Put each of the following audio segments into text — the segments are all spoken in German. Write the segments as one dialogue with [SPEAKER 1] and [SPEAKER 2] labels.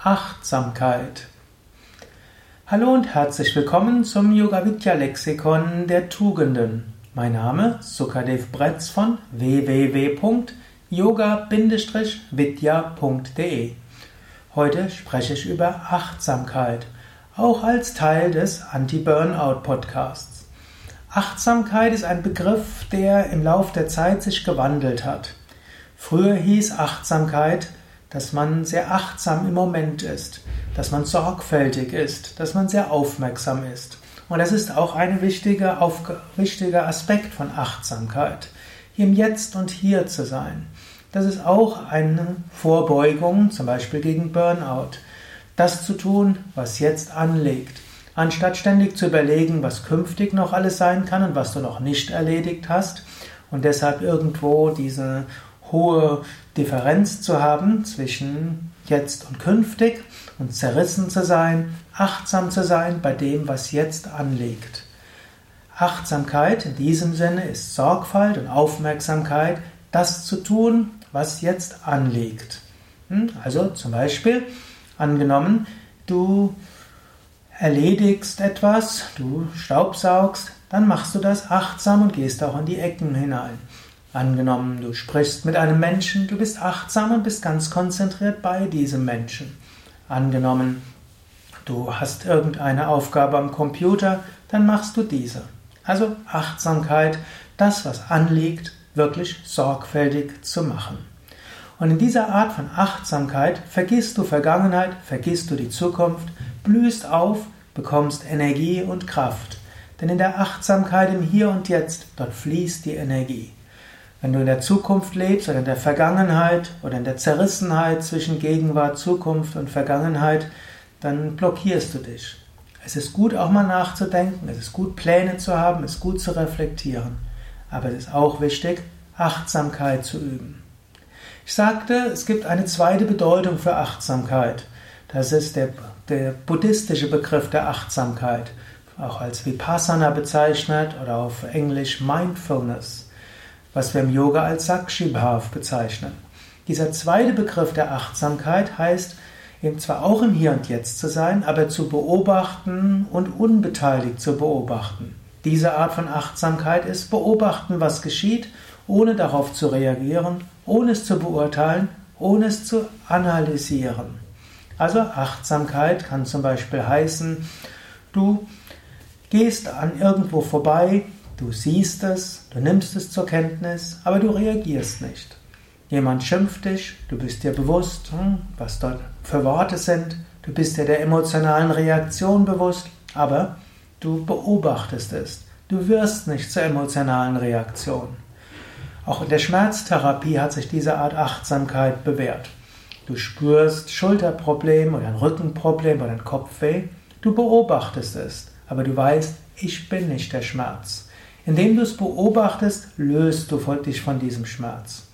[SPEAKER 1] Achtsamkeit. Hallo und herzlich willkommen zum Yoga Vidya Lexikon der Tugenden. Mein Name Sukadev Bretz von www.yoga-vidya.de. Heute spreche ich über Achtsamkeit, auch als Teil des Anti-Burnout Podcasts. Achtsamkeit ist ein Begriff, der im Lauf der Zeit sich gewandelt hat. Früher hieß Achtsamkeit, dass man sehr achtsam im Moment ist, dass man sorgfältig ist, dass man sehr aufmerksam ist. Und das ist auch ein wichtiger, wichtiger Aspekt von Achtsamkeit, im Jetzt und Hier zu sein. Das ist auch eine Vorbeugung, zum Beispiel gegen Burnout. Das zu tun, was jetzt anliegt. Anstatt ständig zu überlegen, was künftig noch alles sein kann und was du noch nicht erledigt hast und deshalb irgendwo diese hohe Differenz zu haben zwischen jetzt und künftig und zerrissen zu sein, achtsam zu sein bei dem, was jetzt anliegt. Achtsamkeit in diesem Sinne ist Sorgfalt und Aufmerksamkeit, das zu tun, was jetzt anliegt. Hm? Also zum Beispiel, angenommen, du erledigst etwas, du staubsaugst, dann machst du das achtsam und gehst auch in die Ecken hinein. Angenommen, du sprichst mit einem Menschen, du bist achtsam und bist ganz konzentriert bei diesem Menschen. Angenommen, du hast irgendeine Aufgabe am Computer, dann machst du diese. Also Achtsamkeit, das, was anliegt, wirklich sorgfältig zu machen. Und in dieser Art von Achtsamkeit vergisst du Vergangenheit, vergisst du die Zukunft, blühst auf, bekommst Energie und Kraft. Denn in der Achtsamkeit im Hier und Jetzt, dort fließt die Energie. Wenn du in der Zukunft lebst oder in der Vergangenheit oder in der Zerrissenheit zwischen Gegenwart, Zukunft und Vergangenheit, dann blockierst du dich. Es ist gut, auch mal nachzudenken, es ist gut, Pläne zu haben, es ist gut zu reflektieren. Aber es ist auch wichtig, Achtsamkeit zu üben. Ich sagte, es gibt eine zweite Bedeutung für Achtsamkeit. Das ist der, der buddhistische Begriff der Achtsamkeit, auch als Vipassana bezeichnet oder auf Englisch Mindfulness was wir im Yoga als Sakshibhav bezeichnen. Dieser zweite Begriff der Achtsamkeit heißt, eben zwar auch im Hier und Jetzt zu sein, aber zu beobachten und unbeteiligt zu beobachten. Diese Art von Achtsamkeit ist beobachten, was geschieht, ohne darauf zu reagieren, ohne es zu beurteilen, ohne es zu analysieren. Also Achtsamkeit kann zum Beispiel heißen, du gehst an irgendwo vorbei, Du siehst es, du nimmst es zur Kenntnis, aber du reagierst nicht. Jemand schimpft dich, du bist dir bewusst, hm, was dort für Worte sind, du bist dir der emotionalen Reaktion bewusst, aber du beobachtest es. Du wirst nicht zur emotionalen Reaktion. Auch in der Schmerztherapie hat sich diese Art Achtsamkeit bewährt. Du spürst Schulterproblem oder ein Rückenproblem oder ein Kopfweh, du beobachtest es, aber du weißt, ich bin nicht der Schmerz. Indem du es beobachtest, löst du dich von diesem Schmerz.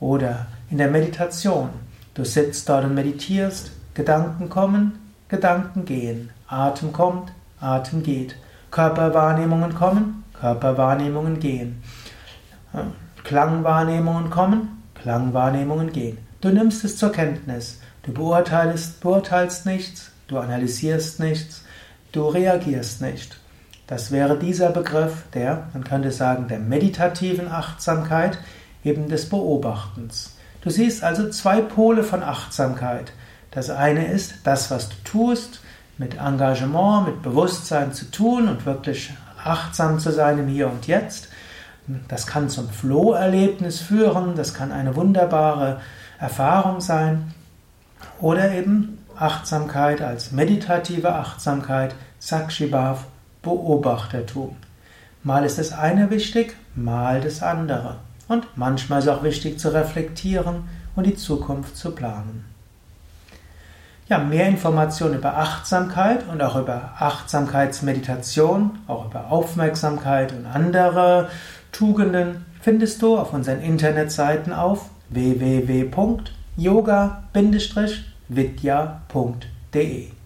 [SPEAKER 1] Oder in der Meditation. Du sitzt dort und meditierst, Gedanken kommen, Gedanken gehen, Atem kommt, Atem geht, Körperwahrnehmungen kommen, Körperwahrnehmungen gehen, Klangwahrnehmungen kommen, Klangwahrnehmungen gehen. Du nimmst es zur Kenntnis, du beurteilst, beurteilst nichts, du analysierst nichts, du reagierst nicht. Das wäre dieser Begriff der, man könnte sagen, der meditativen Achtsamkeit, eben des Beobachtens. Du siehst also zwei Pole von Achtsamkeit. Das eine ist das, was du tust, mit Engagement, mit Bewusstsein zu tun und wirklich achtsam zu sein im Hier und Jetzt. Das kann zum Flow-Erlebnis führen, das kann eine wunderbare Erfahrung sein. Oder eben Achtsamkeit als meditative Achtsamkeit, Sakshibhav Beobachtertum. Mal ist das eine wichtig, mal das andere. Und manchmal ist auch wichtig zu reflektieren und die Zukunft zu planen. Ja, mehr Informationen über Achtsamkeit und auch über Achtsamkeitsmeditation, auch über Aufmerksamkeit und andere Tugenden findest du auf unseren Internetseiten auf www.yoga-vidya.de